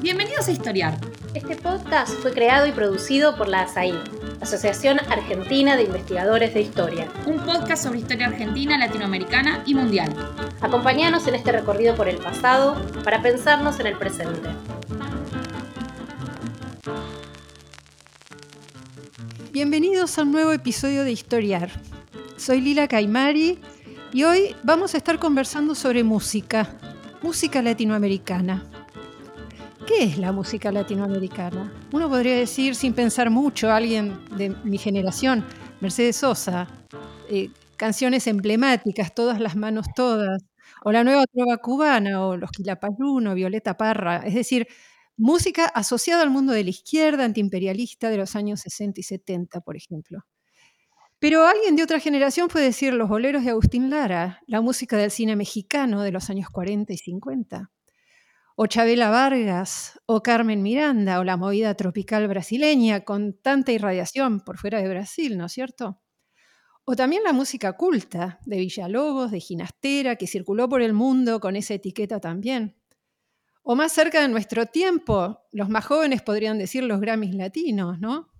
Bienvenidos a Historiar. Este podcast fue creado y producido por la ASAI, Asociación Argentina de Investigadores de Historia. Un podcast sobre historia argentina, latinoamericana y mundial. Acompáñanos en este recorrido por el pasado para pensarnos en el presente. Bienvenidos a un nuevo episodio de Historiar. Soy Lila Caimari y hoy vamos a estar conversando sobre música, música latinoamericana. ¿Qué es la música latinoamericana? Uno podría decir, sin pensar mucho, alguien de mi generación, Mercedes Sosa, eh, canciones emblemáticas, todas las manos todas, o la nueva trova cubana, o los Quilapayún, Violeta Parra, es decir, música asociada al mundo de la izquierda antiimperialista de los años 60 y 70, por ejemplo. Pero alguien de otra generación puede decir los boleros de Agustín Lara, la música del cine mexicano de los años 40 y 50, o Chabela Vargas, o Carmen Miranda, o la movida tropical brasileña con tanta irradiación por fuera de Brasil, ¿no es cierto? O también la música culta de Villalobos, de Ginastera, que circuló por el mundo con esa etiqueta también. O más cerca de nuestro tiempo, los más jóvenes podrían decir los Grammys latinos, ¿no?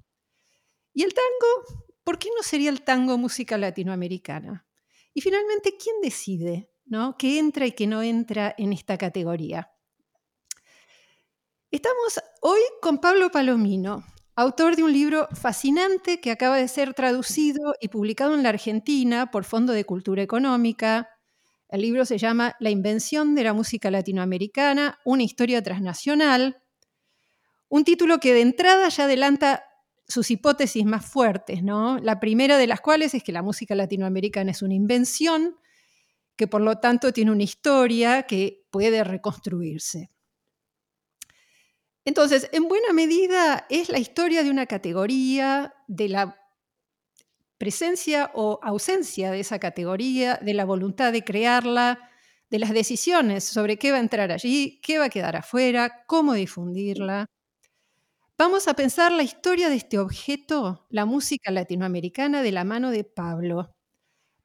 Y el tango, ¿por qué no sería el tango música latinoamericana? Y finalmente, ¿quién decide ¿no? qué entra y qué no entra en esta categoría? Estamos hoy con Pablo Palomino, autor de un libro fascinante que acaba de ser traducido y publicado en la Argentina por Fondo de Cultura Económica. El libro se llama La invención de la música latinoamericana, una historia transnacional. Un título que de entrada ya adelanta sus hipótesis más fuertes, ¿no? La primera de las cuales es que la música latinoamericana es una invención, que por lo tanto tiene una historia que puede reconstruirse. Entonces, en buena medida es la historia de una categoría, de la presencia o ausencia de esa categoría, de la voluntad de crearla, de las decisiones sobre qué va a entrar allí, qué va a quedar afuera, cómo difundirla. Vamos a pensar la historia de este objeto, la música latinoamericana, de la mano de Pablo,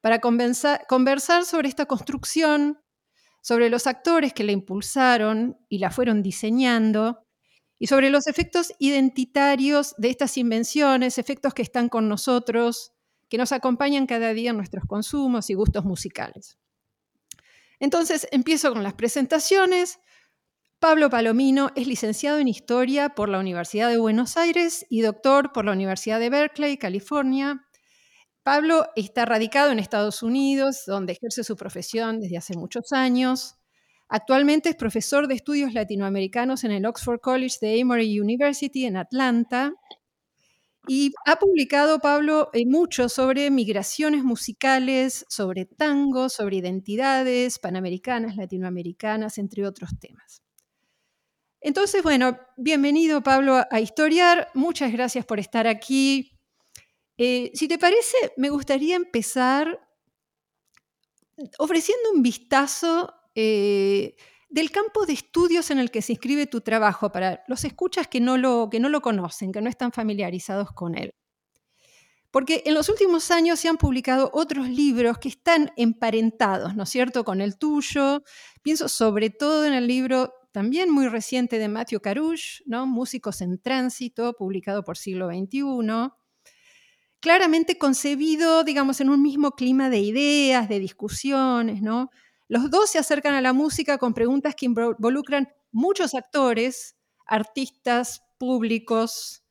para conversar sobre esta construcción, sobre los actores que la impulsaron y la fueron diseñando, y sobre los efectos identitarios de estas invenciones, efectos que están con nosotros, que nos acompañan cada día en nuestros consumos y gustos musicales. Entonces, empiezo con las presentaciones. Pablo Palomino es licenciado en Historia por la Universidad de Buenos Aires y doctor por la Universidad de Berkeley, California. Pablo está radicado en Estados Unidos, donde ejerce su profesión desde hace muchos años. Actualmente es profesor de estudios latinoamericanos en el Oxford College de Emory University en Atlanta. Y ha publicado, Pablo, eh, mucho sobre migraciones musicales, sobre tango, sobre identidades panamericanas, latinoamericanas, entre otros temas. Entonces, bueno, bienvenido Pablo a Historiar. Muchas gracias por estar aquí. Eh, si te parece, me gustaría empezar ofreciendo un vistazo eh, del campo de estudios en el que se inscribe tu trabajo para los escuchas que no lo, que no lo conocen, que no están familiarizados con él. Porque en los últimos años se han publicado otros libros que están emparentados, ¿no es cierto?, con el tuyo. Pienso sobre todo en el libro también muy reciente de Matthew Carush, ¿no? Músicos en Tránsito, publicado por Siglo XXI. Claramente concebido, digamos, en un mismo clima de ideas, de discusiones, ¿no? Los dos se acercan a la música con preguntas que involucran muchos actores, artistas, públicos,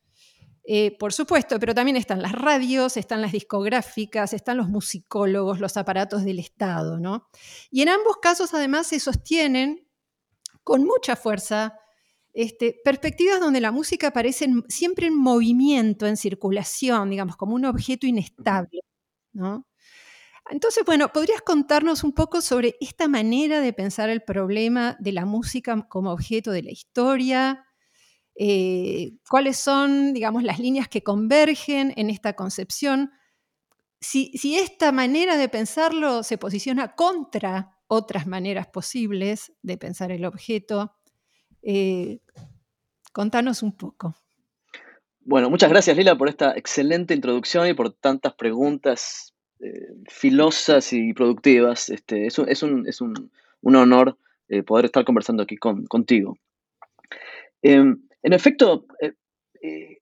eh, por supuesto, pero también están las radios, están las discográficas, están los musicólogos, los aparatos del Estado, ¿no? Y en ambos casos, además, se sostienen con mucha fuerza, este, perspectivas donde la música aparece siempre en movimiento, en circulación, digamos, como un objeto inestable. Entonces, bueno, ¿podrías contarnos un poco sobre esta manera de pensar el problema de la música como objeto de la historia? Eh, ¿Cuáles son, digamos, las líneas que convergen en esta concepción? Si, esta manera de pensarlo se posiciona contra otras maneras posibles de pensar el objeto. Eh, contanos un poco. Bueno, muchas gracias Lila por esta excelente introducción y por tantas preguntas eh, filosas y productivas. Este, es, un, es, un, honor eh, poder estar conversando aquí con, contigo. Em, en efecto, eh,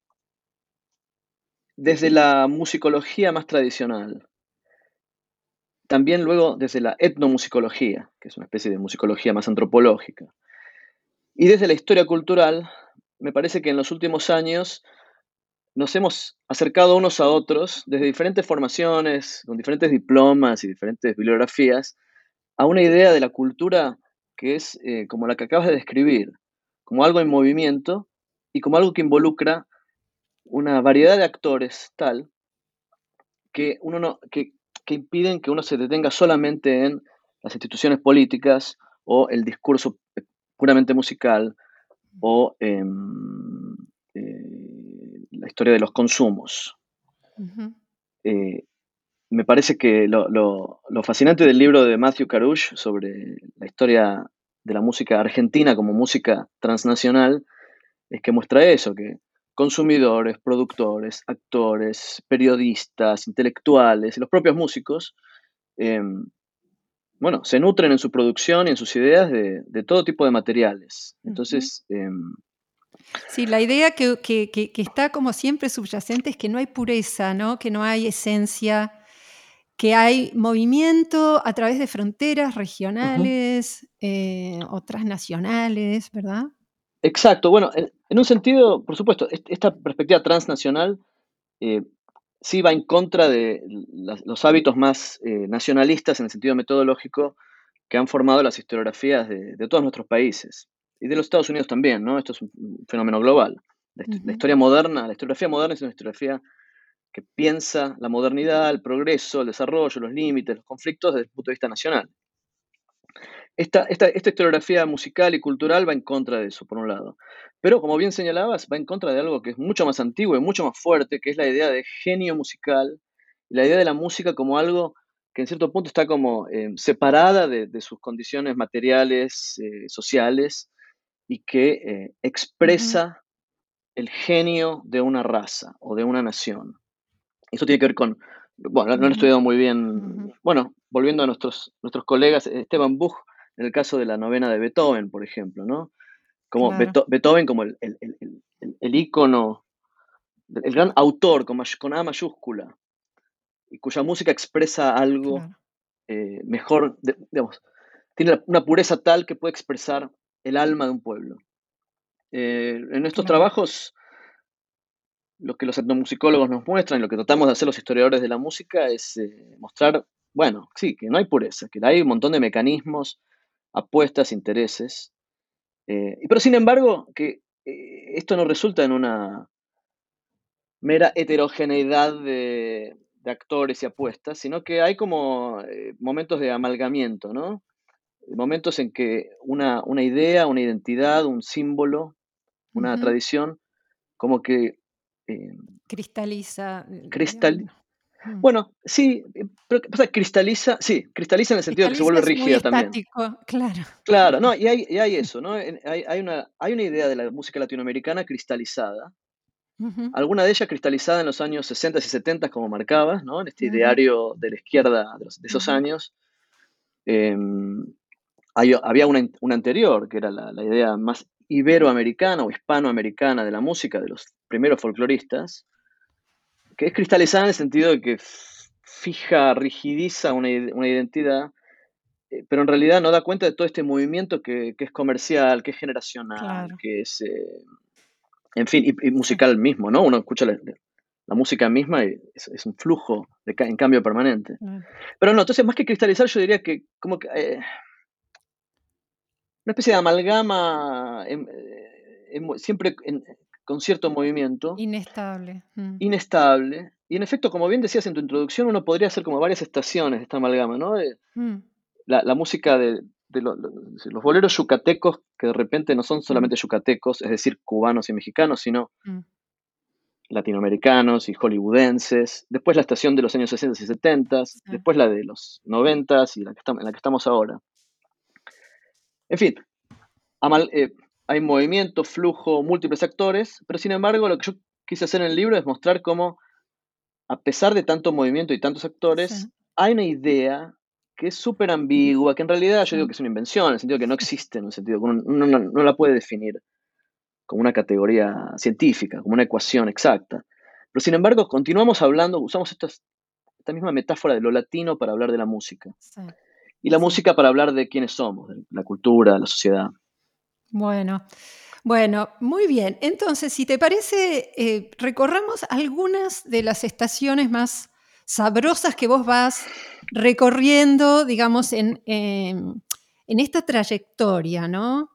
desde la musicología más tradicional, también luego desde la etnomusicología, que es una especie de musicología más antropológica, y desde la historia cultural, me parece que en los últimos años nos hemos acercado unos a otros desde diferentes formaciones, con diferentes diplomas y diferentes bibliografías, a una idea de la cultura que es eh, como la que acabas de describir, como algo en movimiento y como algo que involucra una variedad de actores tal que, uno no, que, que impiden que uno se detenga solamente en las instituciones políticas o el discurso puramente musical o eh, la historia de los consumos. Eh, me parece que lo, fascinante del libro de Matthew Carush sobre la historia de la música argentina como música transnacional es que muestra eso, que consumidores, productores, actores, periodistas, intelectuales y los propios músicos em, bueno, se nutren en su producción y en sus ideas de, todo tipo de materiales. Entonces... Em, sí, la idea que, está como siempre subyacente es que no hay pureza, ¿no? que no hay esencia, que hay movimiento a través de fronteras regionales eh, o transnacionales, ¿verdad? Exacto, bueno, en, un sentido, por supuesto, esta perspectiva transnacional eh, sí va en contra de los hábitos más eh, nacionalistas en el sentido metodológico que han formado las historiografías de, todos nuestros países y de los Estados Unidos también, ¿no? Esto es un fenómeno global. La, historia moderna, la historiografía moderna es una historiografía que piensa la modernidad, el progreso, el desarrollo, los límites, los conflictos desde el punto de vista nacional. Esta, esta, historiografía musical y cultural va en contra de eso, por un lado. Pero, como bien señalabas, va en contra de algo que es mucho más antiguo y mucho más fuerte, que es la idea de genio musical, la idea de la música como algo que en cierto punto está como eh, separada de, sus condiciones materiales, eh, sociales, y que eh, expresa el genio de una raza o de una nación. Eso tiene que ver con, bueno, no lo he estudiado muy bien, bueno, volviendo a nuestros, nuestros colegas, Esteban Buch en el caso de la novena de Beethoven, por ejemplo, ¿no? Como Beethoven como el, el, el, ícono, el gran autor con, con, A mayúscula, y cuya música expresa algo eh, mejor, digamos, tiene una pureza tal que puede expresar el alma de un pueblo. Eh, en estos trabajos, lo que los etnomusicólogos nos muestran y lo que tratamos de hacer los historiadores de la música es eh, mostrar, bueno, sí, que no hay pureza, que hay un montón de mecanismos apuestas, intereses. Eh, pero sin embargo, que eh, esto no resulta en una mera heterogeneidad de, actores y apuestas, sino que hay como momentos de amalgamiento, ¿no? Momentos en que una, idea, una identidad, un símbolo, una tradición, como que... cristaliza. Cristal, Mm. Bueno, sí, eh, pero pasa? Cristaliza, sí, cristaliza en el sentido de que se vuelve rígida también. Claro. Claro, no, y hay, hay eso, ¿no? Hay, una, hay una idea de la música latinoamericana cristalizada. Alguna de ellas cristalizada en los años 60 y 70, como marcabas, ¿no? En este ideario de la izquierda de, esos años. Em, había una, anterior, que era la, la idea más iberoamericana o hispanoamericana de la música, de los primeros folcloristas, que es cristalizada en el sentido de que fija, rigidiza una, identidad, eh, pero en realidad no da cuenta de todo este movimiento que, es comercial, que es generacional, que es, eh, en fin, y, musical mismo, ¿no? Uno escucha la, música misma y es, un flujo de, en cambio permanente. Pero no, entonces más que cristalizar yo diría que como que... Eh, una especie de amalgama siempre en, con cierto movimiento. Inestable. Mm. Inestable. Y en efecto, como bien decías en tu introducción, uno podría hacer como varias estaciones de esta amalgama, ¿no? Mm. la, música de, los boleros yucatecos, que de repente no son solamente mm. yucatecos, es decir, cubanos y mexicanos, sino latinoamericanos y hollywoodenses. Después la estación de los años 60 y 70, después la de los 90 y la que estamos, en la que estamos ahora. En fin, amal, eh, hay movimiento, flujo, múltiples actores, pero sin embargo lo que yo quise hacer en el libro es mostrar cómo, a pesar de tanto movimiento y tantos actores, hay una idea que es súper ambigua, que en realidad yo digo que es una invención, en el sentido que no existe, en un sentido que uno no, la puede definir. como una categoría científica, como una ecuación exacta. Pero sin embargo, continuamos hablando, usamos esta, esta misma metáfora de lo latino para hablar de la música. Y la música para hablar de quiénes somos, la cultura, la sociedad. Bueno, bueno, muy bien. Entonces, si te parece, eh, recorramos algunas de las estaciones más sabrosas que vos vas recorriendo, digamos, en, en esta trayectoria, ¿no?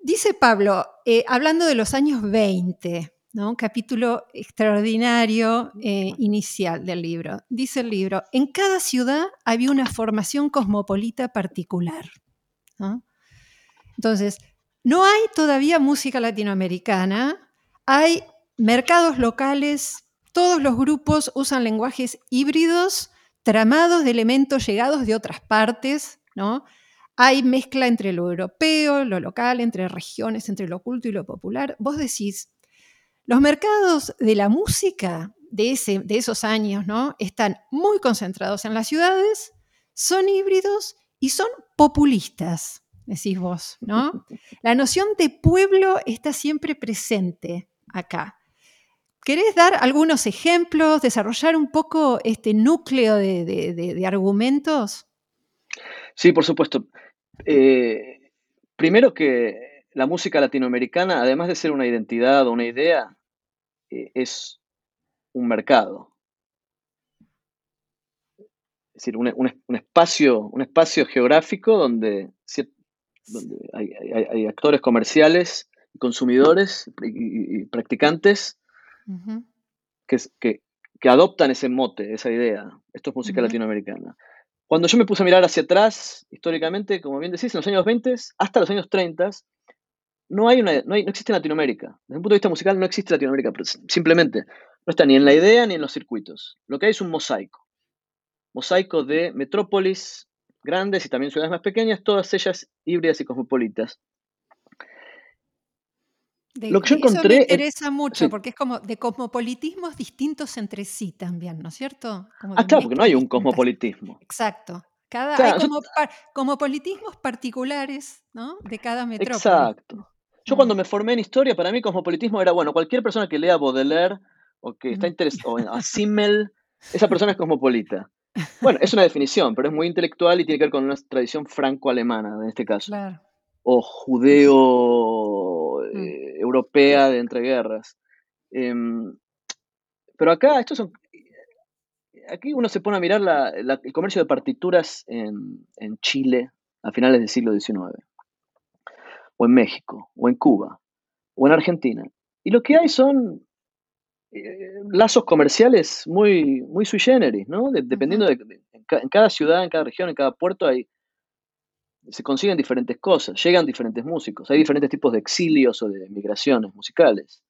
Dice Pablo, eh, hablando de los años 20, ¿no? un capítulo extraordinario eh, inicial del libro. Dice el libro, en cada ciudad había una formación cosmopolita particular. Entonces, no hay todavía música latinoamericana, hay mercados locales, todos los grupos usan lenguajes híbridos, tramados de elementos llegados de otras partes, ¿no? Hay mezcla entre lo europeo, lo local, entre regiones, entre lo oculto y lo popular. Vos decís, los mercados de la música de, ese, de esos años ¿no? están muy concentrados en las ciudades, son híbridos y son populistas, decís vos. ¿no? La noción de pueblo está siempre presente acá. ¿Querés dar algunos ejemplos, desarrollar un poco este núcleo de, de argumentos? Sí, por supuesto. Eh, primero que la música latinoamericana, además de ser una identidad o una idea, eh, es un mercado. Es decir, un, espacio, un espacio geográfico donde, hay, actores comerciales, consumidores y, practicantes que, adoptan ese mote, esa idea. Esto es música latinoamericana. Cuando yo me puse a mirar hacia atrás, históricamente, como bien decís, en los años 20 hasta los años 30, no, hay una, no, existe Latinoamérica. Desde un punto de vista musical no existe Latinoamérica, simplemente no está ni en la idea ni en los circuitos. Lo que hay es un mosaico. Mosaico de metrópolis grandes y también ciudades más pequeñas, todas ellas híbridas y cosmopolitas. lo que yo encontré. Eso me interesa mucho porque es como de cosmopolitismos distintos entre sí también, ¿no es cierto? ah, claro, porque no hay un cosmopolitismo. Exacto. Cada, hay como cosmopolitismos particulares ¿no? de cada metrópoli. Exacto. Yo cuando me formé en historia, para mí cosmopolitismo era, bueno, cualquier persona que lea Baudelaire o que está interesado, en Simmel, esa persona es cosmopolita. Bueno, es una definición, pero es muy intelectual y tiene que ver con una tradición franco-alemana en este caso. Claro. O judeo mm. eh, europea de entreguerras. Em, pero acá, estos son. Aquí uno se pone a mirar el comercio de partituras en, Chile a finales del siglo XIX, o en México, o en Cuba, o en Argentina. Y lo que hay son eh, lazos comerciales muy, muy sui generis, ¿no? dependiendo de, en, cada ciudad, en cada región, en cada puerto hay se consiguen diferentes cosas, llegan diferentes músicos, hay diferentes tipos de exilios o de migraciones musicales.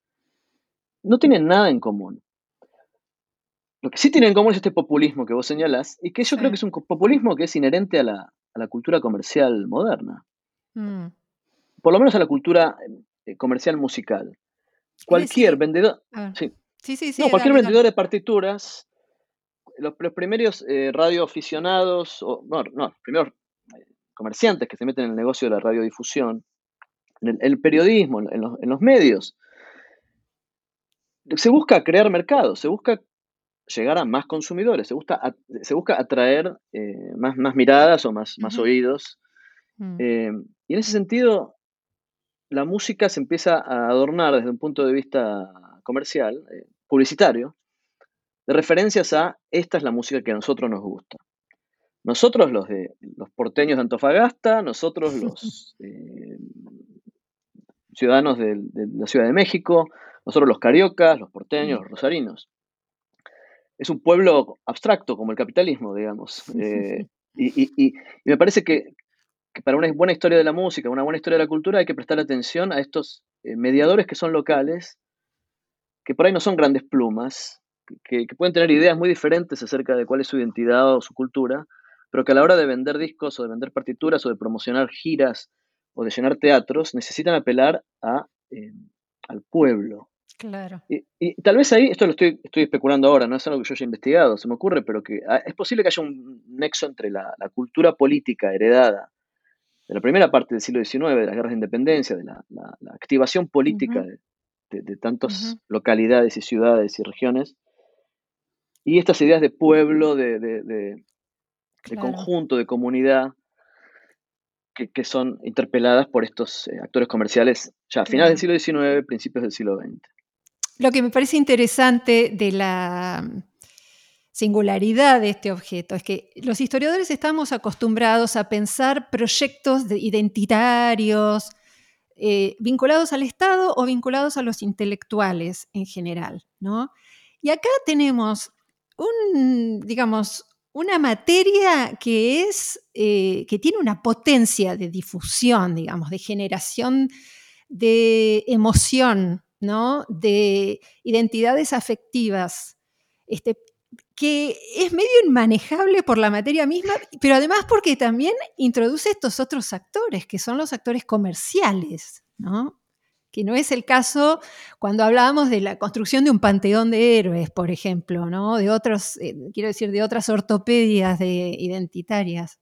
No tienen nada en común. Lo que sí tienen en común es este populismo que vos señalás, y que yo creo que es un populismo que es inherente a la, cultura comercial moderna. Mm. Por lo menos a la cultura eh, comercial musical. Cualquier vendedor. Sí. Sí, sí, no, cualquier vendedor de partituras, los, primeros eh, radioaficionados, o no, no, los primeros comerciantes que se meten en el negocio de la radiodifusión, en el, periodismo, en los, medios. Se busca crear mercados, se busca llegar a más consumidores, se, busca, se busca atraer eh, más, más, miradas o más, más oídos. Mm. Eh, y en ese sentido, la música se empieza a adornar desde un punto de vista comercial, eh, publicitario, de referencias a esta es la música que a nosotros nos gusta. Nosotros los de los porteños de Antofagasta, nosotros los eh, ciudadanos de, la Ciudad de México, nosotros los cariocas, los porteños, los rosarinos. Es un pueblo abstracto como el capitalismo, digamos. Eh, y, me parece que, para una buena historia de la música, una buena historia de la cultura, hay que prestar atención a estos eh, mediadores que son locales, que por ahí no son grandes plumas, que, pueden tener ideas muy diferentes acerca de cuál es su identidad o su cultura, pero que a la hora de vender discos o de vender partituras o de promocionar giras o de llenar teatros, necesitan apelar a, eh, al pueblo. Claro. Y, tal vez ahí, esto lo estoy, estoy especulando ahora, no es algo que yo haya investigado, se me ocurre, pero que ah, es posible que haya un nexo entre la, cultura política heredada la primera parte del siglo XIX, de las guerras de independencia, de la, activación política de, tantas localidades y ciudades y regiones, y estas ideas de pueblo, de, conjunto, de comunidad, que, son interpeladas por estos eh, actores comerciales ya a finales del siglo XIX, principios del siglo XX. Lo que me parece interesante de la singularidad de este objeto es que los historiadores estamos acostumbrados a pensar proyectos identitarios eh, vinculados al Estado o vinculados a los intelectuales en general, ¿no? Y acá tenemos un, digamos, una materia que es, eh, que tiene una potencia de difusión, digamos, de generación de emoción, ¿no? De identidades afectivas, este, que es medio inmanejable por la materia misma, pero además porque también introduce estos otros actores, que son los actores comerciales, ¿no? que no es el caso cuando hablábamos de la construcción de un panteón de héroes, por ejemplo, ¿no? De otros, eh, quiero decir, de otras ortopedias de identitarias.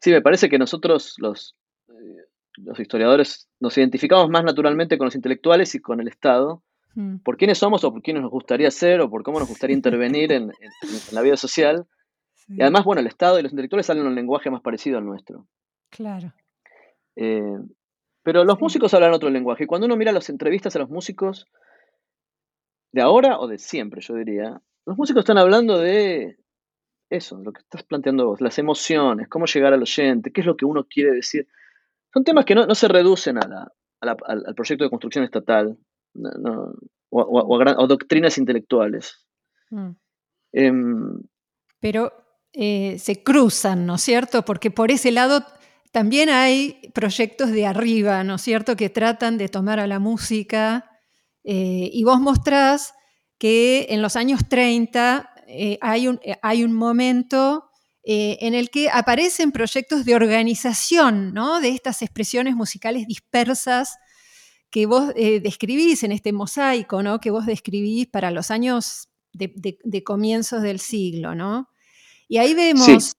Sí, me parece que nosotros eh, los historiadores nos identificamos más naturalmente con los intelectuales y con el Estado, por quiénes somos o por quiénes nos gustaría ser o por cómo nos gustaría intervenir en, la vida social. Y además, bueno, el Estado y los intelectuales en un lenguaje más parecido al nuestro. Claro. Eh, pero los músicos hablan otro lenguaje. Cuando uno mira las entrevistas a los músicos de ahora o de siempre, yo diría, los músicos están hablando de eso, lo que estás planteando vos, las emociones, cómo llegar al oyente, qué es lo que uno quiere decir. Son temas que no, se reducen a al, proyecto de construcción estatal o, doctrinas intelectuales. Mm. Em, Pero eh, se cruzan, ¿no es cierto? Porque por ese lado también hay proyectos de arriba, ¿no es cierto?, que tratan de tomar a la música eh, y vos mostrás que en los años 30 eh, hay, un, hay, un, momento en el que aparecen proyectos de organización ¿no? de estas expresiones musicales dispersas que vos describís en este mosaico, ¿no? que vos describís para los años de, comienzos del siglo. ¿no? Y ahí vemos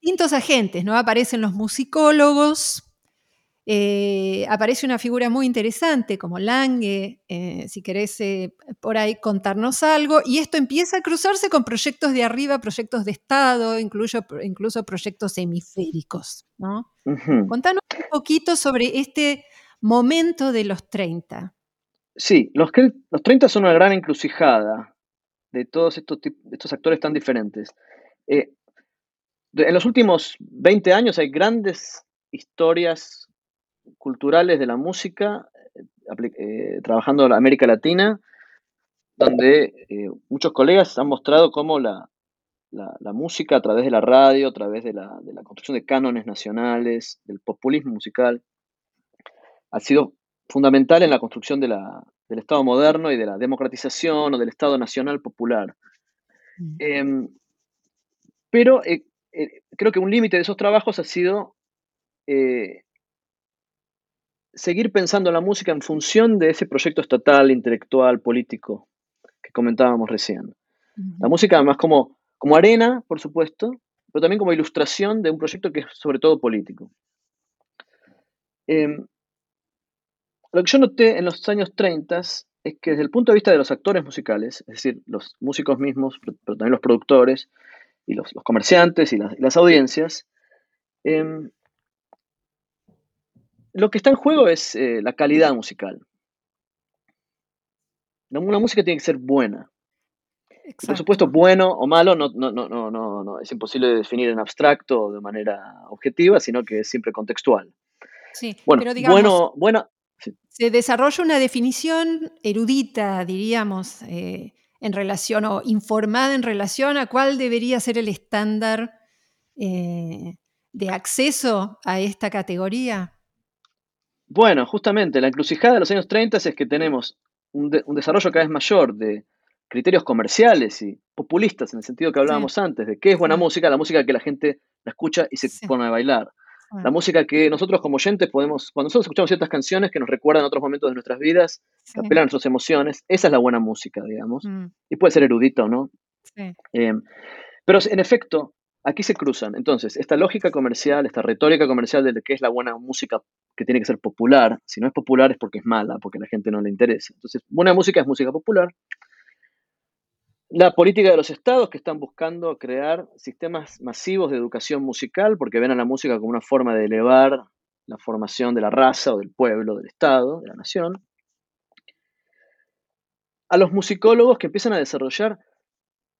distintos agentes, ¿no? Aparecen los musicólogos, eh, aparece una figura muy interesante como Lange, eh, si querés eh, por ahí contarnos algo, y esto empieza a cruzarse con proyectos de arriba, proyectos de Estado, incluso, incluso proyectos hemisféricos. ¿no? Contanos un poquito sobre este momento de los 30. Sí, los, los 30 son una gran encrucijada de todos estos, actores tan diferentes en los últimos 20 años hay grandes historias culturales de la música eh, eh, trabajando en América Latina, donde eh, muchos colegas han mostrado cómo la, música a través de la radio, a través de la, construcción de cánones nacionales, del populismo musical, ha sido fundamental en la construcción del Estado moderno y de la democratización o del Estado nacional popular. Mm. Em, pero eh, creo que un límite de esos trabajos ha sido eh, seguir pensando la música en función de ese proyecto estatal, intelectual, político que comentábamos recién. La música además como, como arena, por supuesto, pero también como ilustración de un proyecto que es sobre todo político. Em, lo que yo noté en los años 30 es que desde el punto de vista de los actores musicales, es decir, los músicos mismos, pero también los productores, y los, comerciantes y las, audiencias, em, lo que está en juego es eh, la calidad musical. Una música tiene que ser buena. Por supuesto, bueno o malo no, no, no, no, no, es imposible de definir en abstracto o de manera objetiva, sino que es siempre contextual. Sí, bueno, pero digamos, bueno, se desarrolla una definición erudita, diríamos, eh, en relación o informada en relación a cuál debería ser el estándar eh, de acceso a esta categoría? Bueno, justamente la encrucijada de los años 30 es que tenemos un, desarrollo cada vez mayor de criterios comerciales y populistas en el sentido que hablábamos antes, de qué es buena música, la música que la gente la escucha y se pone a bailar. La música que nosotros como oyentes podemos, cuando nosotros escuchamos ciertas canciones que nos recuerdan otros momentos de nuestras vidas, que apelan a nuestras emociones, esa es la buena música, digamos. Mm. Y puede ser erudita o no. Eh, pero en efecto, aquí se cruzan. Entonces, esta lógica comercial, esta retórica comercial de que es la buena música que tiene que ser popular, si no es popular es porque es mala, porque a la gente no le interesa. Entonces, buena música es música popular. La política de los estados que están buscando crear sistemas masivos de educación musical porque ven a la música como una forma de elevar la formación de la raza o del pueblo, del estado, de la nación. A los musicólogos que empiezan a desarrollar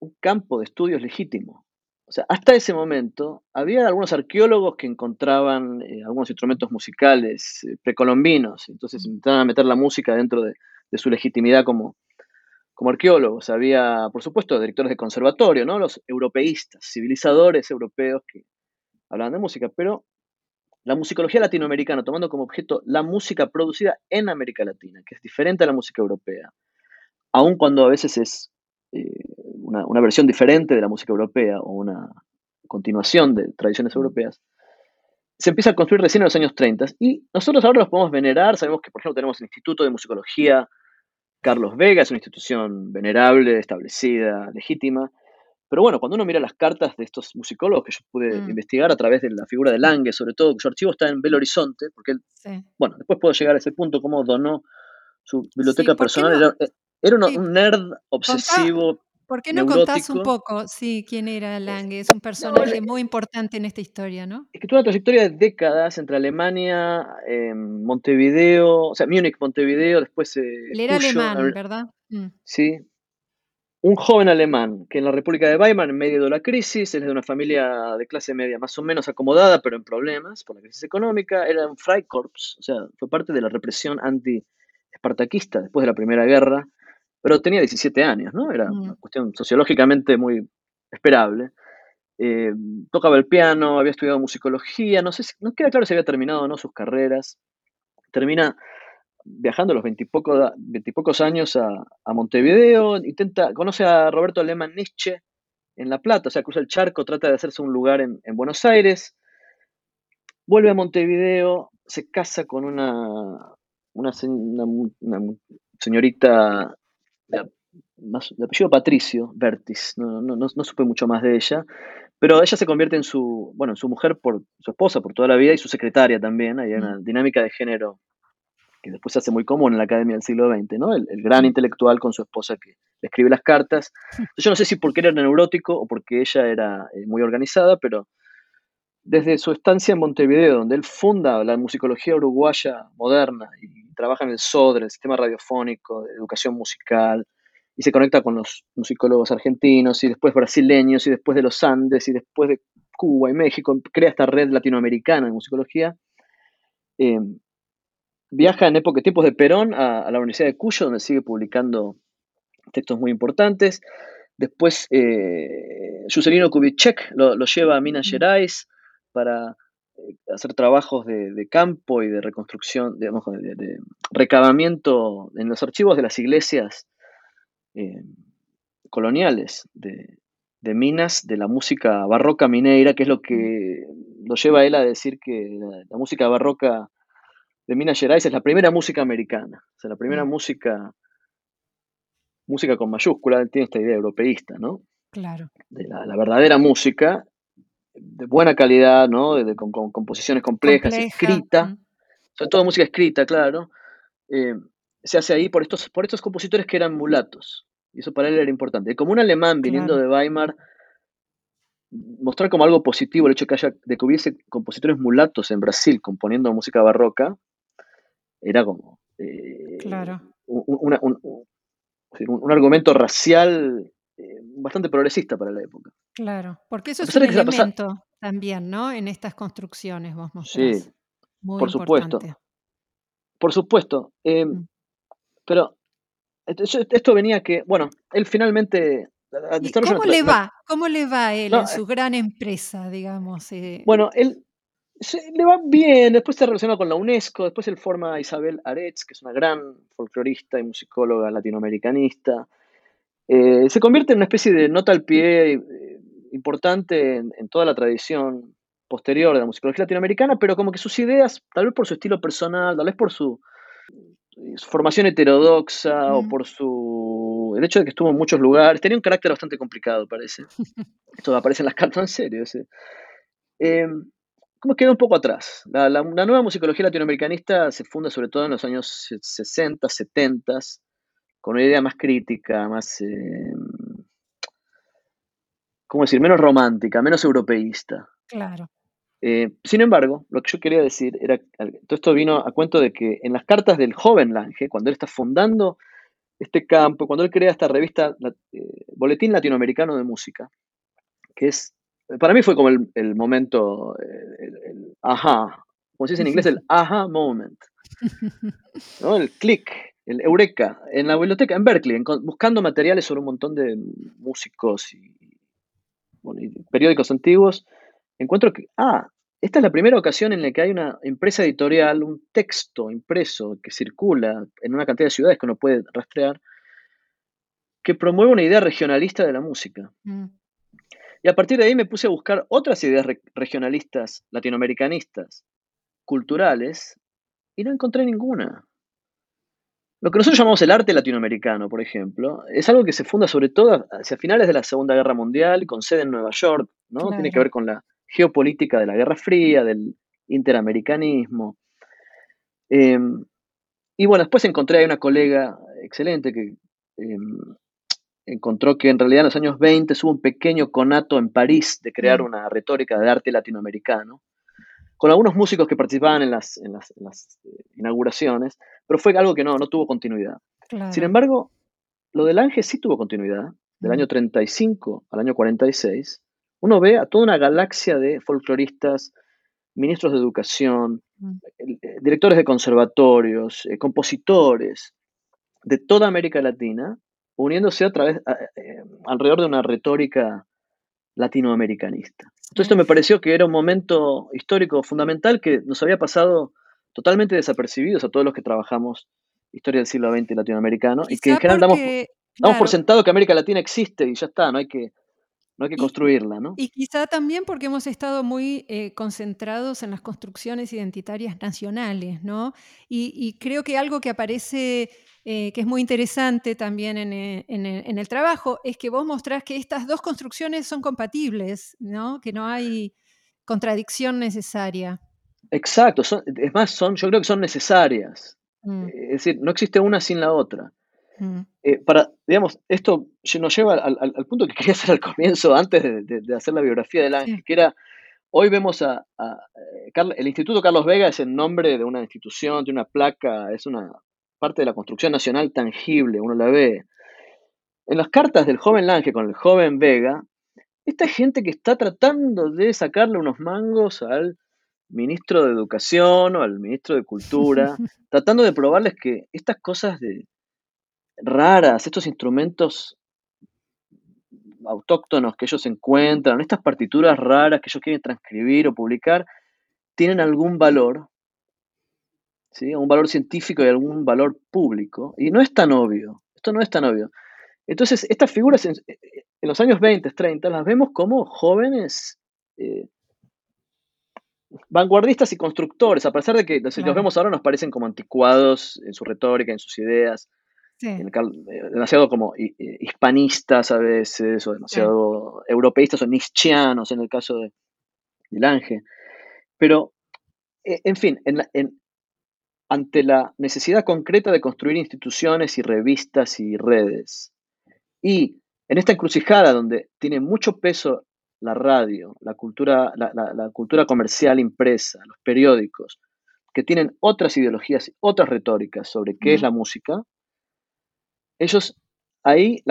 un campo de estudios legítimo. O sea, hasta ese momento había algunos arqueólogos que encontraban eh, algunos instrumentos musicales eh, precolombinos, entonces a meter la música dentro de, su legitimidad como, como arqueólogos. Había, por supuesto, directores de conservatorio, ¿no? Los europeístas, civilizadores europeos que hablaban de música, pero la musicología latinoamericana, tomando como objeto la música producida en América Latina, que es diferente a la música europea, aun cuando a veces es eh, una, versión diferente de la música europea o una continuación de tradiciones europeas, se empieza a construir recién en los años 30 y nosotros ahora los podemos venerar, sabemos que por ejemplo tenemos el Instituto de Musicología Carlos Vega, es una institución venerable, establecida, legítima, pero bueno, cuando uno mira las cartas de estos musicólogos que yo pude mm. investigar a través de la figura de Lange, sobre todo, su archivo está en Belo Horizonte, porque él, bueno, después puedo llegar a ese punto, cómo donó su biblioteca personal, era, un nerd obsesivo, ¿Por qué no contás un poco, sí, quién era Lange? Es un personaje muy importante en esta historia, ¿no? Es que tuvo una trayectoria de décadas entre Alemania, em, Montevideo, o sea, Múnich, Montevideo, después... Eh, Él era alemán, ¿verdad? Mm. Sí. Un joven alemán que en la República de Weimar, en medio de la crisis, es de una familia de clase media más o menos acomodada, pero en problemas por la crisis económica, era un Freikorps, o sea, fue parte de la represión anti-espartaquista después de la Primera Guerra pero tenía 17 años, ¿no? Era una cuestión sociológicamente muy esperable. Eh, tocaba el piano, había estudiado musicología, no sé si, no queda claro si había terminado o no sus carreras. Termina viajando a los veintipocos años a, Montevideo, intenta, conoce a Roberto Alemán Nietzsche en La Plata, o sea, cruza el charco, trata de hacerse un lugar en, Buenos Aires, vuelve a Montevideo, se casa con una, una señorita de, apellido Patricio Bertis, no, no, no, supe mucho más de ella, pero ella se convierte en su, bueno, en su mujer por su esposa por toda la vida y su secretaria también, hay una dinámica de género que después se hace muy común en la academia del siglo XX, ¿no? El, gran intelectual con su esposa que le escribe las cartas. Yo no sé si porque era neurótico o porque ella era eh, muy organizada, pero desde su estancia en Montevideo, donde él funda la musicología uruguaya moderna y trabaja en el SODRE, el sistema radiofónico de educación musical, y se conecta con los musicólogos argentinos, y después brasileños, y después de los Andes, y después de Cuba y México, crea esta red latinoamericana de musicología. Eh, viaja en época, tiempos de Perón a, la Universidad de Cuyo, donde sigue publicando textos muy importantes. Después, eh, Juscelino Kubitschek lo, lleva a Minas Gerais para hacer trabajos de, campo y de reconstrucción, digamos, de, recabamiento en los archivos de las iglesias eh, coloniales de, Minas, de la música barroca mineira, que es lo que lo lleva a él a decir que la, música barroca de Minas Gerais es la primera música americana, o sea, la primera mm. música, música con mayúscula, tiene esta idea europeísta, ¿no? Claro. De la verdadera música de buena calidad, ¿no? De, con, composiciones complejas, escrita, sobre todo música escrita, claro, eh, se hace ahí por estos, por estos compositores que eran mulatos. Y eso para él era importante. como un alemán viniendo de Weimar, mostrar como algo positivo el hecho de que, haya, de que hubiese compositores mulatos en Brasil componiendo música barroca, era como eh, claro. un, un, argumento racial eh, bastante progresista para la época. Claro, porque eso es un elemento también, ¿no? En estas construcciones vos mostrás. Sí, por supuesto. Por supuesto. Em, mm. Pero esto venía que, bueno, él finalmente... ¿Cómo le va? ¿Cómo le va a él en su gran empresa, digamos? Eh? Bueno, él le va bien, después se relaciona con la UNESCO, después él forma a Isabel Aretz, que es una gran folclorista y musicóloga latinoamericanista. Eh, se convierte en una especie de nota al pie eh, importante en, toda la tradición posterior de la musicología latinoamericana, pero como que sus ideas, tal vez por su estilo personal, tal vez por su, formación heterodoxa o por su El hecho de que estuvo en muchos lugares, tenía un carácter bastante complicado, parece. Esto aparece en las cartas, en serio. Eh, ¿Cómo quedó un poco atrás? La, nueva musicología latinoamericanista se funda sobre todo en los años 60, 70, con una idea más crítica, más, eh, ¿cómo decir?, menos romántica, menos europeísta. Claro. Eh, sin embargo, lo que yo quería decir era, todo esto vino a cuento de que en las cartas del joven Lange, cuando él está fundando este campo, cuando él crea esta revista, eh, Boletín Latinoamericano de Música, que es, para mí fue como el, momento, el, ajá, como se dice en inglés, el aha moment, ¿no? el click, el eureka, en la biblioteca, en Berkeley, buscando materiales sobre un montón de músicos y periódicos antiguos, encuentro que, ah, esta es la primera ocasión en la que hay una empresa editorial, un texto impreso que circula en una cantidad de ciudades que uno puede rastrear, que promueve una idea regionalista de la música. Mm. Y a partir de ahí me puse a buscar otras ideas regionalistas, latinoamericanistas, culturales, y no encontré ninguna. Lo que nosotros llamamos el arte latinoamericano, por ejemplo, es algo que se funda sobre todo hacia finales de la Segunda Guerra Mundial, con sede en Nueva York, ¿no? Tiene que ver con la geopolítica de la Guerra Fría, del interamericanismo. Em, y bueno, después encontré a una colega excelente que em, encontró que en realidad en los años 20 hubo un pequeño conato en París de crear mm. una retórica de arte latinoamericano, con algunos músicos que participaban en las, eh, inauguraciones, pero fue algo que no, no tuvo continuidad. Sin embargo, lo del Ángel sí tuvo continuidad, del año 35 al año 46, uno ve a toda una galaxia de folcloristas, ministros de educación, eh, directores de conservatorios, eh, compositores de toda América Latina, uniéndose a través, eh, alrededor de una retórica latinoamericanista. Entonces esto me pareció que era un momento histórico fundamental que nos había pasado totalmente desapercibidos a todos los que trabajamos historia del siglo XX latinoamericano y que en general damos, por sentado que América Latina existe y ya está, no hay que no hay que construirla, ¿no? Y quizá también porque hemos estado muy eh, concentrados en las construcciones identitarias nacionales, ¿no? Y, creo que algo que aparece, eh, que es muy interesante también eh, en, el trabajo, es que vos mostrás que estas dos construcciones son compatibles, ¿no? Que no hay contradicción necesaria. Exacto, es más, son, yo creo que son necesarias. Mm. Es decir, no existe una sin la otra. Eh, para, digamos, esto nos lleva al, punto que quería hacer al comienzo, antes de, hacer la biografía del ángel, que era, hoy vemos a, eh, el Instituto Carlos Vega es el nombre de una institución, de una placa, es una parte de la construcción nacional tangible, uno la ve. En las cartas del joven Lange con el joven Vega, esta gente que está tratando de sacarle unos mangos al ministro de Educación o al ministro de Cultura, tratando de probarles que estas cosas de, raras, estos instrumentos autóctonos que ellos encuentran, estas partituras raras que ellos quieren transcribir o publicar, tienen algún valor, ¿sí? un valor científico y algún valor público. Y no es tan obvio, esto no es tan obvio. Entonces, estas figuras en, los años 20, 30, las vemos como jóvenes eh, vanguardistas y constructores, a pesar de que los, los vemos ahora nos parecen como anticuados en su retórica, en sus ideas. Eh, demasiado como hispanistas a veces, o demasiado europeístas o nietzscheanos en el caso de, del Ángel. Pero, e, en fin, ante la necesidad concreta de construir instituciones y revistas y redes, y en esta encrucijada donde tiene mucho peso la radio, la cultura, la cultura comercial impresa, los periódicos, que tienen otras ideologías, otras retóricas sobre qué es la música, ellos ahí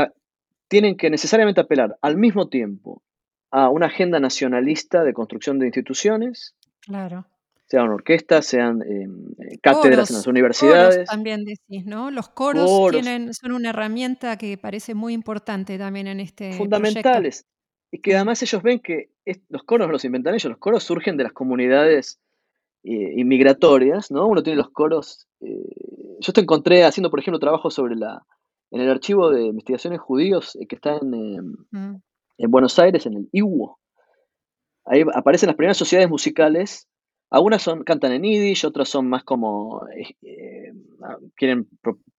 tienen que necesariamente apelar al mismo tiempo a una agenda nacionalista de construcción de instituciones. Claro. Sean orquestas, sean eh, cátedras en las universidades. Coros también decís, ¿no? Los coros, Tienen, son una herramienta que parece muy importante también en este Fundamentales. Y que además ellos ven que los coros los inventan ellos, los coros surgen de las comunidades eh, inmigratorias, ¿no? Uno tiene los coros. Eh, yo te encontré haciendo, por ejemplo, trabajo sobre la, en el archivo de investigaciones judíos eh, que está en, mm. en, Buenos Aires, en el IWO. Ahí aparecen las primeras sociedades musicales. Algunas son, cantan en yiddish, otras son más como, eh, eh, quieren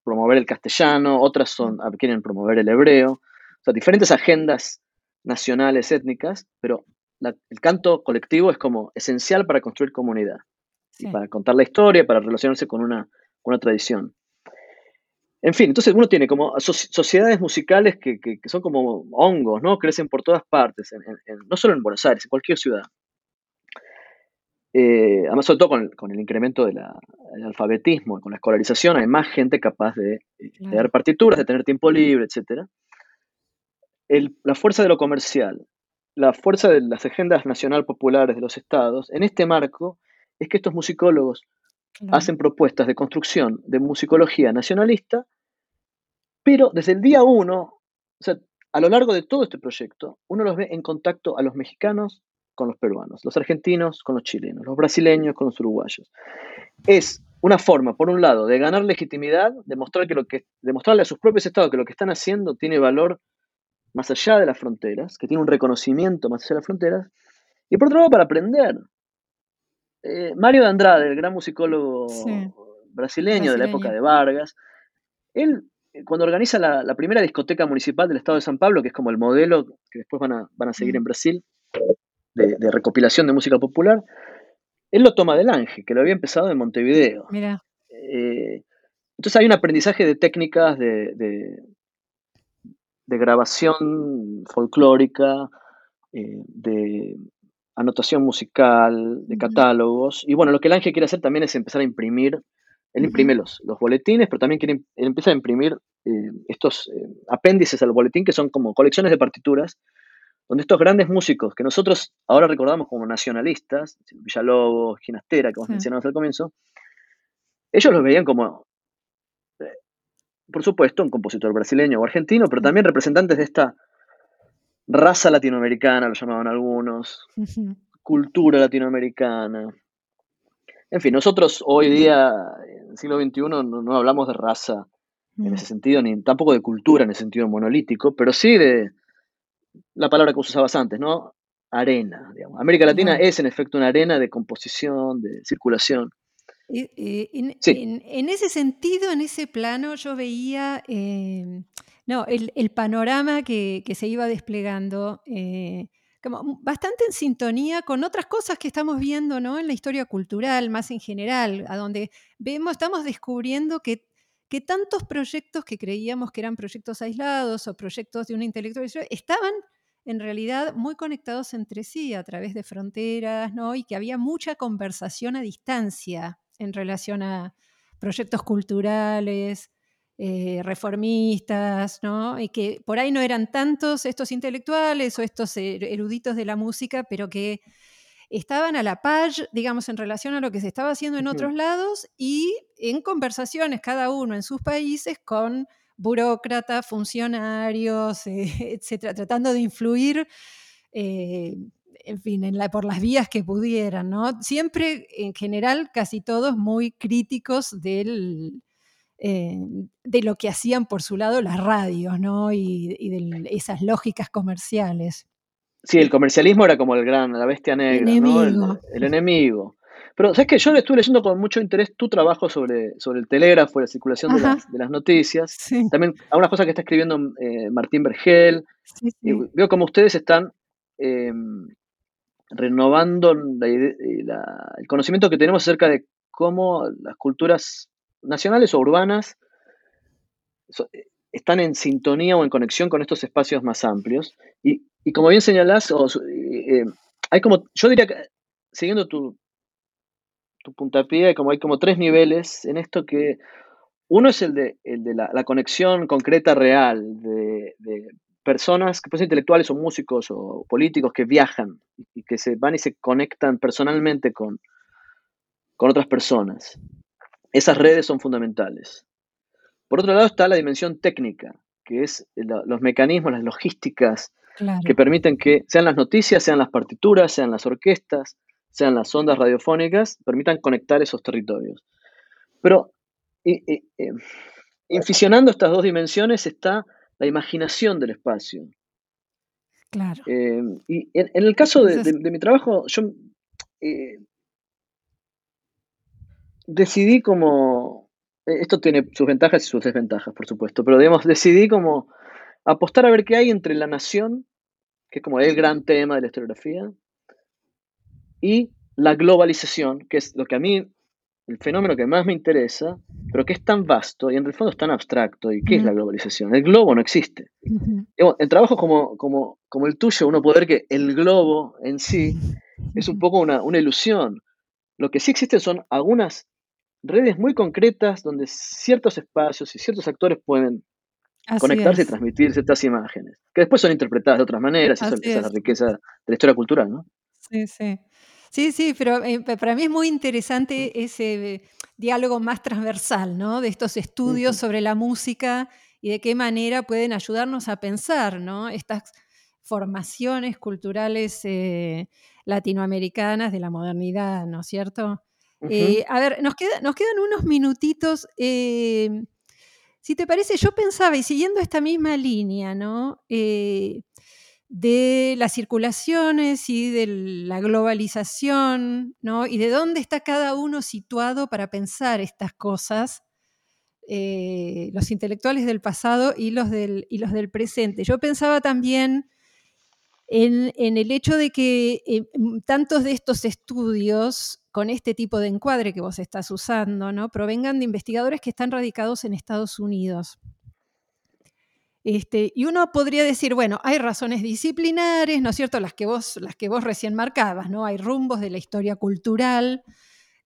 promover el castellano, otras son, quieren promover el hebreo, o sea, diferentes agendas nacionales, étnicas, pero el canto colectivo es como esencial para construir comunidad, y para contar la historia, para relacionarse con una, una tradición. En fin, entonces uno tiene como sociedades musicales que, son como hongos, ¿no? Crecen por todas partes, no solo en Buenos Aires, en cualquier ciudad. Eh, además, sobre todo con, el incremento del alfabetismo, con la escolarización, hay más gente capaz de, eh, dar partituras, de tener tiempo libre, etc. la fuerza de lo comercial, la fuerza de las agendas nacional populares de los estados, en este marco, es que estos musicólogos hacen propuestas de construcción de musicología nacionalista pero desde el día uno, o sea, a lo largo de todo este proyecto, uno los ve en contacto a los mexicanos con los peruanos, los argentinos con los chilenos, los brasileños con los uruguayos. Es una forma, por un lado, de ganar legitimidad, demostrar que lo que, demostrarle a sus propios estados que lo que están haciendo tiene valor más allá de las fronteras, que tiene un reconocimiento más allá de las fronteras, y por otro lado, para aprender. Eh, Mario de Andrade, el gran musicólogo brasileño de la época de Vargas, él cuando organiza la, primera discoteca municipal del estado de San Pablo, que es como el modelo que después van a, van a seguir en mm. Brasil, de, recopilación de música popular, él lo toma del Ángel, que lo había empezado en Montevideo. Mira. Eh, entonces hay un aprendizaje de técnicas de, de, grabación folclórica, eh, de anotación musical, de catálogos. Y bueno, lo que el Ángel quiere hacer también es empezar a imprimir él imprime los, los boletines, pero también quiere, él empieza a imprimir eh, estos eh, apéndices al boletín que son como colecciones de partituras, donde estos grandes músicos que nosotros ahora recordamos como nacionalistas, Villalobos, Ginastera, que mencionamos al comienzo, ellos los veían como, eh, por supuesto, un compositor brasileño o argentino, pero también representantes de esta raza latinoamericana, lo llamaban algunos, cultura latinoamericana, en fin, nosotros hoy día, siglo XXI, no, hablamos de raza en mm. ese sentido, ni tampoco de cultura en el sentido monolítico, pero sí de la palabra que usabas antes, ¿no? Arena, digamos. América Latina es en efecto una arena de composición, de circulación. en, ese sentido, en ese plano, yo veía eh, no, el, panorama que, se iba desplegando. Eh, bastante en sintonía con otras cosas que estamos viendo ¿no? en la historia cultural, más en general, a donde vemos, estamos descubriendo que, que tantos proyectos que creíamos que eran proyectos aislados o proyectos de una intelectual estaban en realidad muy conectados entre sí a través de fronteras, ¿no? y que había mucha conversación a distancia en relación a proyectos culturales, eh, reformistas, ¿no? Y que por ahí no eran tantos estos intelectuales o estos er, eruditos de la música, pero que estaban a la par, digamos, en relación a lo que se estaba haciendo en otros lados y en conversaciones cada uno en sus países con burócratas, funcionarios, eh, etcétera, tratando de influir, eh, en fin, en la, por las vías que pudieran, ¿no? Siempre, en general, casi todos muy críticos del, eh, de lo que hacían por su lado las radios, ¿no? Y, de esas lógicas comerciales. Sí, el comercialismo era como el gran, la bestia negra, ¿no? El, enemigo. Pero, ¿sabes qué? Yo le estuve leyendo con mucho interés tu trabajo sobre, sobre el telégrafo, la circulación de las, noticias. También algunas cosas que está escribiendo eh, Martín Vergel. veo como ustedes están em, renovando el conocimiento que tenemos acerca de cómo las culturas nacionales o urbanas eh, están en sintonía o en conexión con estos espacios más amplios. Y, como bien señalás, eh, hay como, yo diría que, siguiendo tu, tu puntapié, como hay como tres niveles en esto que uno es el de, la, conexión concreta real de, personas que pueden ser intelectuales o músicos o políticos que viajan y que se van y se conectan personalmente con, con otras personas. Esas redes son fundamentales. Por otro lado está la dimensión técnica, que es los mecanismos, las logísticas que permiten que sean las noticias, sean las partituras, sean las orquestas, sean las ondas radiofónicas, permitan conectar esos territorios. Pero inficionando estas dos dimensiones está la imaginación del espacio. Claro. Eh, y en, el caso de, mi trabajo, yo eh, decidí como eh, esto tiene sus ventajas y sus desventajas, por supuesto, pero digamos, decidí como apostar a ver qué hay entre la nación, que es como el gran tema de la historiografía, y la globalización, que es lo que a mí, el fenómeno que más me interesa, pero que es tan vasto y en el fondo es tan abstracto. ¿Y qué es la globalización? El globo no existe. En trabajos como, como, como, el tuyo, uno puede ver que el globo en sí es un poco una, una ilusión. Lo que sí existe son algunas redes muy concretas donde ciertos espacios y ciertos actores pueden conectarse y transmitir ciertas imágenes, que después son interpretadas de otras maneras, esa, es la riqueza de la historia cultural, ¿no? Sí, sí. Sí, sí, pero eh, para mí es muy interesante ese diálogo más transversal, ¿no? De estos estudios sobre la música y de qué manera pueden ayudarnos a pensar, ¿no? Estas formaciones culturales eh, latinoamericanas de la modernidad, ¿no es cierto? Eh, a ver, nos, quedan unos minutitos. si te parece, yo pensaba, y siguiendo esta misma línea, ¿no? de las circulaciones y de la globalización, ¿no? Y de dónde está cada uno situado para pensar estas cosas, eh, los intelectuales del pasado y los del, y los del presente. Yo pensaba también en, el hecho de que eh, tantos de estos estudios con este tipo de encuadre que vos estás usando, ¿no? provengan de investigadores que están radicados en Estados Unidos. Este, y uno podría decir, bueno, hay razones disciplinares, ¿no es cierto? Las que vos, las que vos recién marcabas, ¿no? Hay rumbos de la historia cultural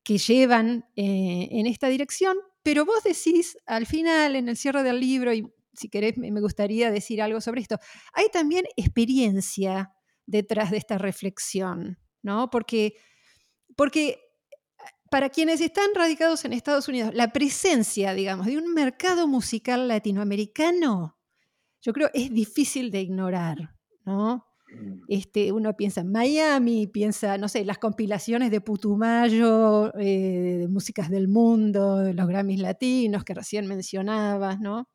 que llevan eh, en esta dirección, pero vos decís al final, en el cierre del libro, y si querés me gustaría decir algo sobre esto, hay también experiencia detrás de esta reflexión, ¿no? Porque, porque para quienes están radicados en Estados Unidos, la presencia, digamos, de un mercado musical latinoamericano yo creo es difícil de ignorar, ¿no? Mm. Este, uno piensa en Miami, piensa, no sé, las compilaciones de Putumayo, eh, de músicas del mundo, los Grammys latinos que recién mencionabas, ¿no?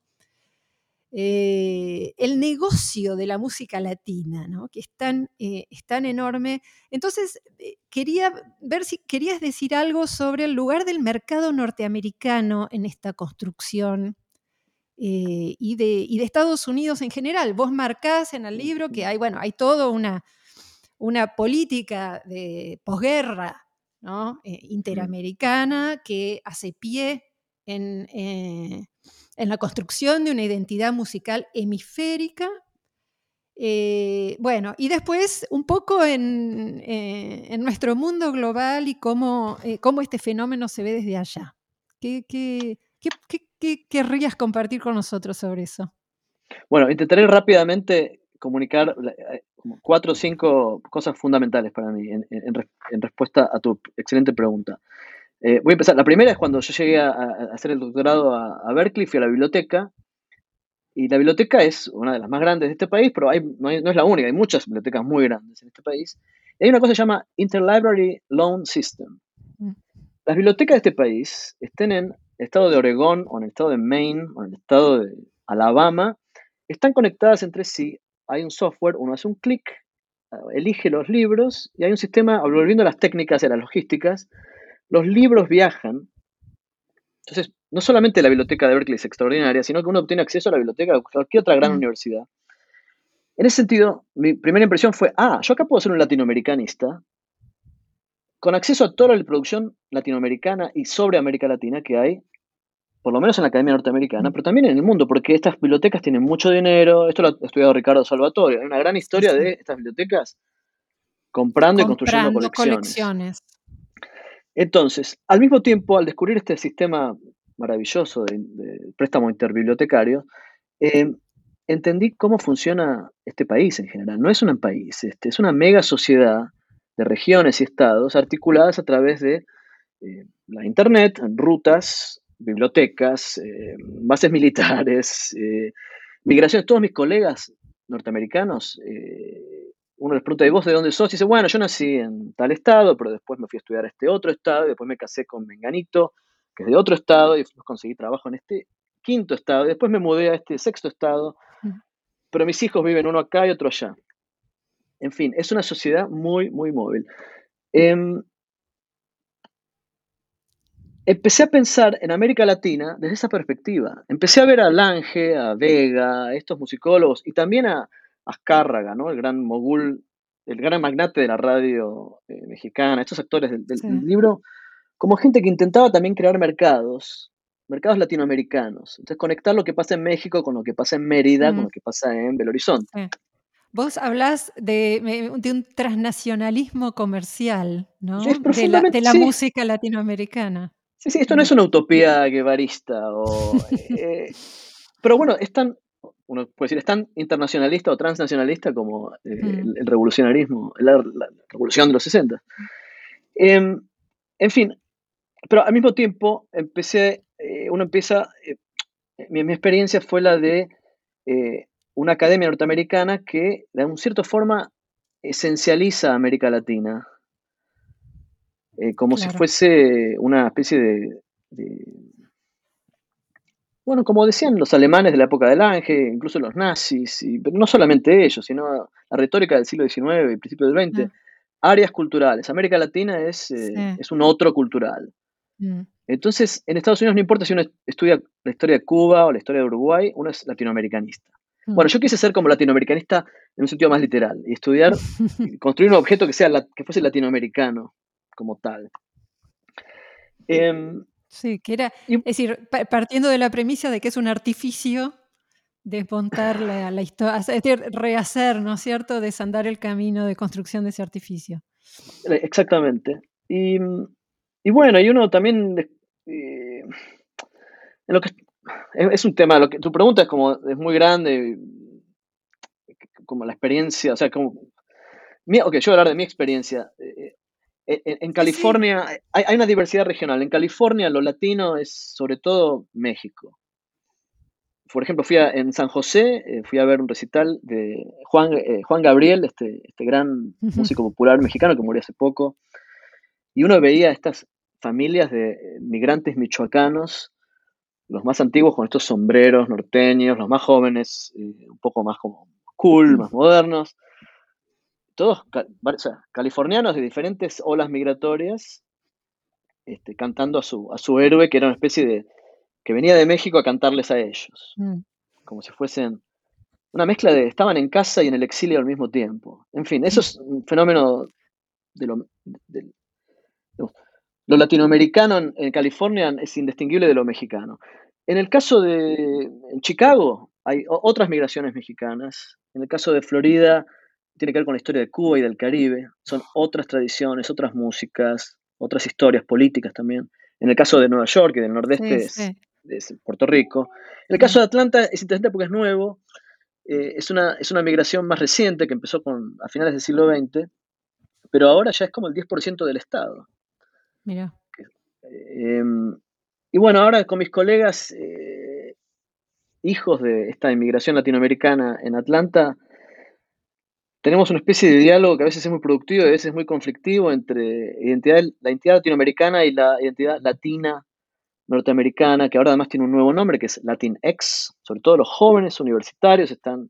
Eh, el negocio de la música latina, ¿no? que es tan, eh, es tan enorme. Entonces, quería ver si querías decir algo sobre el lugar del mercado norteamericano en esta construcción eh, y, de, de, Estados Unidos en general. Vos marcás en el libro que hay, bueno, hay toda una, una política de posguerra ¿no? Eh, interamericana que hace pie en, eh, en, la construcción de una identidad musical hemisférica. bueno, y después un poco en, en nuestro mundo global y cómo, cómo, este fenómeno se ve desde allá. ¿Qué, qué, qué, ¿Qué querrías compartir con nosotros sobre eso? Bueno, intentaré rápidamente comunicar eh, cuatro o cinco cosas fundamentales para mí en, respuesta a tu excelente pregunta. Eh, voy a empezar. La primera es cuando yo llegué a, hacer el doctorado a, Berkeley, fui a la biblioteca. Y la biblioteca es una de las más grandes de este país, pero no, es la única, hay muchas bibliotecas muy grandes en este país. Y hay una cosa que se llama Interlibrary Loan System. Mm. Las bibliotecas de este país estén en el estado de Oregón o en el estado de Maine o en el estado de Alabama, están conectadas entre sí. Hay un software, uno hace un clic, elige los libros y hay un sistema, volviendo a las técnicas y a las logísticas, los libros viajan. Entonces, no solamente la biblioteca de Berkeley es extraordinaria, sino que uno obtiene acceso a la biblioteca de cualquier otra gran mm. universidad. En ese sentido, mi primera impresión fue, ah, yo acá puedo ser un latinoamericanista con acceso a toda la producción latinoamericana y sobre América Latina que hay, por lo menos en la Academia Norteamericana, pero también en el mundo, porque estas bibliotecas tienen mucho dinero. Esto lo ha estudiado Ricardo Salvatore. Hay una gran historia de estas bibliotecas comprando, y construyendo colecciones. Entonces, al mismo tiempo, al descubrir este sistema maravilloso de, préstamo interbibliotecario, eh, entendí cómo funciona este país en general. No es un país, este, es una mega sociedad de regiones y estados articuladas a través de eh, la Internet, rutas, bibliotecas, eh, bases militares, eh, migraciones. Todos mis colegas norteamericanos, uno les pregunta, ¿y vos de dónde sos? Y dice, bueno, yo nací en tal estado, pero después me fui a estudiar a este otro estado, y después me casé con Menganito, que es de otro estado, y conseguí trabajo en este quinto estado, y después me mudé a este sexto estado, pero mis hijos viven uno acá y otro allá. En fin, es una sociedad muy, muy móvil. Em, empecé a pensar en América Latina desde esa perspectiva. Empecé a ver a Lange, a Vega, a estos musicólogos y también a Azcárraga, ¿no? el gran mogul, el gran magnate de la radio eh, mexicana, estos actores del, libro, como gente que intentaba también crear mercados, mercados latinoamericanos. Entonces, conectar lo que pasa en México con lo que pasa en Mérida, con lo que pasa en Belo Horizonte. Vos hablás de, un transnacionalismo comercial, ¿no? de la, música latinoamericana. Sí, sí, esto no es una utopía guevarista. Eh, pero bueno, es tan, uno puede decir, es tan internacionalista o transnacionalista como eh, el, revolucionarismo, la, revolución de los 60. Em, en fin, pero al mismo tiempo empecé, eh, uno empieza, mi, mi, experiencia fue la de una academia norteamericana que de una cierta forma esencializa a América Latina, eh, como si fuese una especie de, bueno, como decían los alemanes de la época del ángel, incluso los nazis, y, pero no solamente ellos, sino la retórica del siglo XIX y principios del XX, mm. áreas culturales. América Latina es, eh, es un otro cultural. Mm. Entonces, en Estados Unidos no importa si uno estudia la historia de Cuba o la historia de Uruguay, uno es latinoamericanista. Bueno, yo quise ser como latinoamericanista en un sentido más literal y estudiar, construir un objeto que, sea que fuese latinoamericano como tal. Sí, que era, es decir, partiendo de la premisa de que es un artificio desmontar la, la historia, es decir, rehacer, ¿no es cierto?, desandar el camino de construcción de ese artificio. Eh, exactamente. Y, bueno, y uno también, eh, en lo que es, un tema, lo que tu pregunta es como, es muy grande, como la experiencia, o sea, como, ok, yo voy a hablar de mi experiencia. Eh, eh, en, California hay, una diversidad regional. En California lo latino es sobre todo México. Por ejemplo, fui a, en San José, eh, fui a ver un recital de Juan, Juan Gabriel, este, este gran músico popular mexicano que murió hace poco. Y uno veía estas familias de migrantes michoacanos los más antiguos con estos sombreros norteños, los más jóvenes, eh, un poco más como cool, más modernos. Todos californianos de diferentes olas migratorias, este, cantando a su, a su héroe, que era una especie de. que venía de México a cantarles a ellos. Mm. Como si fuesen. Una mezcla de. estaban en casa y en el exilio al mismo tiempo. En fin, eso es un fenómeno de lo, lo latinoamericano en, California es indistinguible de lo mexicano. En el caso de Chicago hay otras migraciones mexicanas. En el caso de Florida tiene que ver con la historia de Cuba y del Caribe. Son otras tradiciones, otras músicas, otras historias políticas también. En el caso de Nueva York y del nordeste Es, Puerto Rico. En el caso de Atlanta es interesante porque es nuevo. Eh, es, una, es una migración más reciente que empezó con, a finales del siglo XX, pero ahora ya es como el 10% del Estado. Mira. Em, y bueno, ahora con mis colegas, eh, hijos de esta inmigración latinoamericana en Atlanta, tenemos una especie de diálogo que a veces es muy productivo y a veces es muy conflictivo entre identidad, la identidad latinoamericana y la identidad latina norteamericana, que ahora además tiene un nuevo nombre, que es Latinx. Sobre todo los jóvenes universitarios están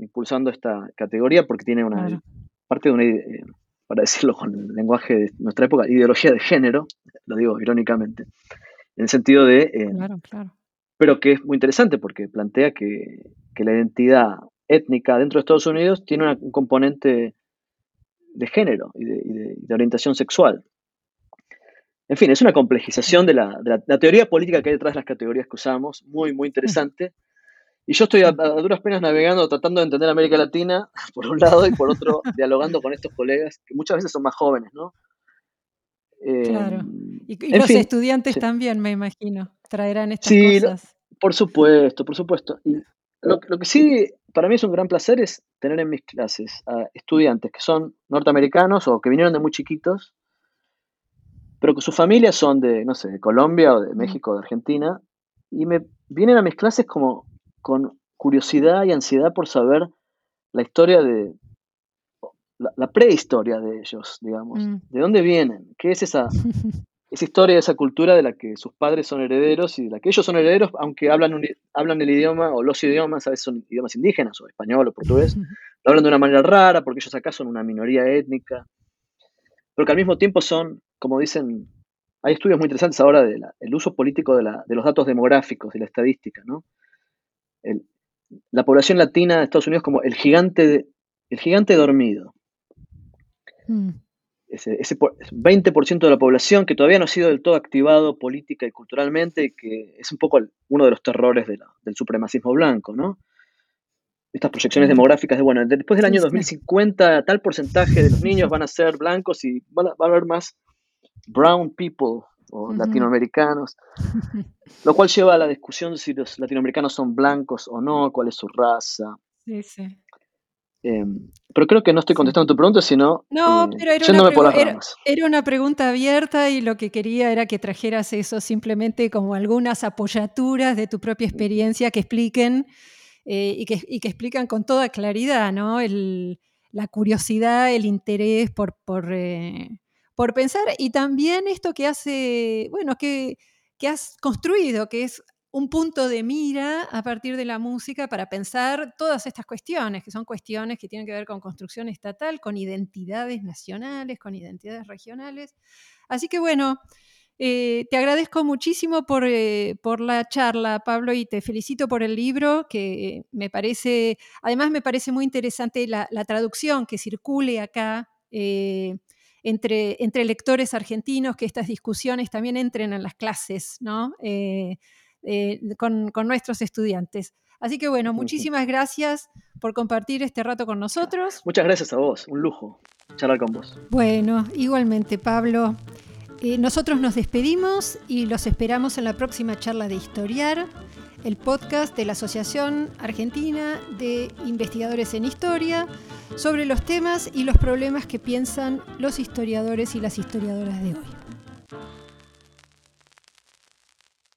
impulsando esta categoría porque tiene una parte de una, eh, para decirlo con el lenguaje de nuestra época, ideología de género, lo digo irónicamente, en el sentido de... Eh, claro, claro. Pero que es muy interesante porque plantea que, la identidad étnica dentro de Estados Unidos tiene un componente de género y de, orientación sexual. En fin, es una complejización de la, de la, teoría política que hay detrás de las categorías que usamos, muy, muy interesante. Y yo estoy a, duras penas navegando, tratando de entender América Latina, por un lado, y por otro, dialogando con estos colegas, que muchas veces son más jóvenes, ¿no? claro. Em, y, los estudiantes también, me imagino, traerán estas sí, por supuesto, por supuesto. Y lo, que sí para mí es un gran placer es tener en mis clases a estudiantes que son norteamericanos o que vinieron de muy chiquitos, pero que sus familias son de, no sé, de Colombia o de México o de Argentina, y me vienen a mis clases como con curiosidad y ansiedad por saber la historia de, la, prehistoria de ellos, digamos. Mm. ¿De dónde vienen? ¿Qué es esa, esa historia, esa cultura de la que sus padres son herederos y de la que ellos son herederos, aunque hablan, hablan el idioma o los idiomas, a veces son idiomas indígenas o español o portugués, lo hablan de una manera rara porque ellos acá son una minoría étnica, pero que al mismo tiempo son, como dicen hay estudios muy interesantes ahora del uso político de, los datos demográficos y la estadística, ¿no? la población latina de Estados Unidos como el gigante, el gigante dormido. Mm. Ese, 20% de la población que todavía no ha sido del todo activado política y culturalmente, y que es un poco uno de los terrores del supremacismo blanco, ¿no? Estas proyecciones demográficas de, bueno, después del año 2050, tal porcentaje de los niños van a ser blancos y va a haber más brown people o latinoamericanos, lo cual lleva a la discusión si los latinoamericanos son blancos o no, cuál es su raza. Sí, sí. Em, pero creo que no estoy contestando tu pregunta, sino no, eh, pero era una, era, una pregunta abierta y lo que quería era que trajeras eso simplemente como algunas apoyaturas de tu propia experiencia que expliquen eh, y, que, y, que, explican con toda claridad, ¿no? El, la curiosidad, el interés por, por, eh, por pensar. Y también esto que hace, bueno, que, que has construido, que es un punto de mira a partir de la música para pensar todas estas cuestiones, que son cuestiones que tienen que ver con construcción estatal, con identidades nacionales, con identidades regionales. Así que bueno, eh, te agradezco muchísimo por, eh, por, la charla, Pablo, y te felicito por el libro, que me parece, además me parece muy interesante la, traducción que circule acá. Eh, entre, entre lectores argentinos, que estas discusiones también entren en las clases, ¿no? Eh, con, nuestros estudiantes. Así que bueno, muchísimas gracias por compartir este rato con nosotros. Muchas gracias a vos, un lujo charlar con vos. Bueno, igualmente Pablo. Eh, nosotros nos despedimos y los esperamos en la próxima charla de Historiar, el podcast de la Asociación Argentina de Investigadores en Historia sobre los temas y los problemas que piensan los historiadores y las historiadoras de hoy.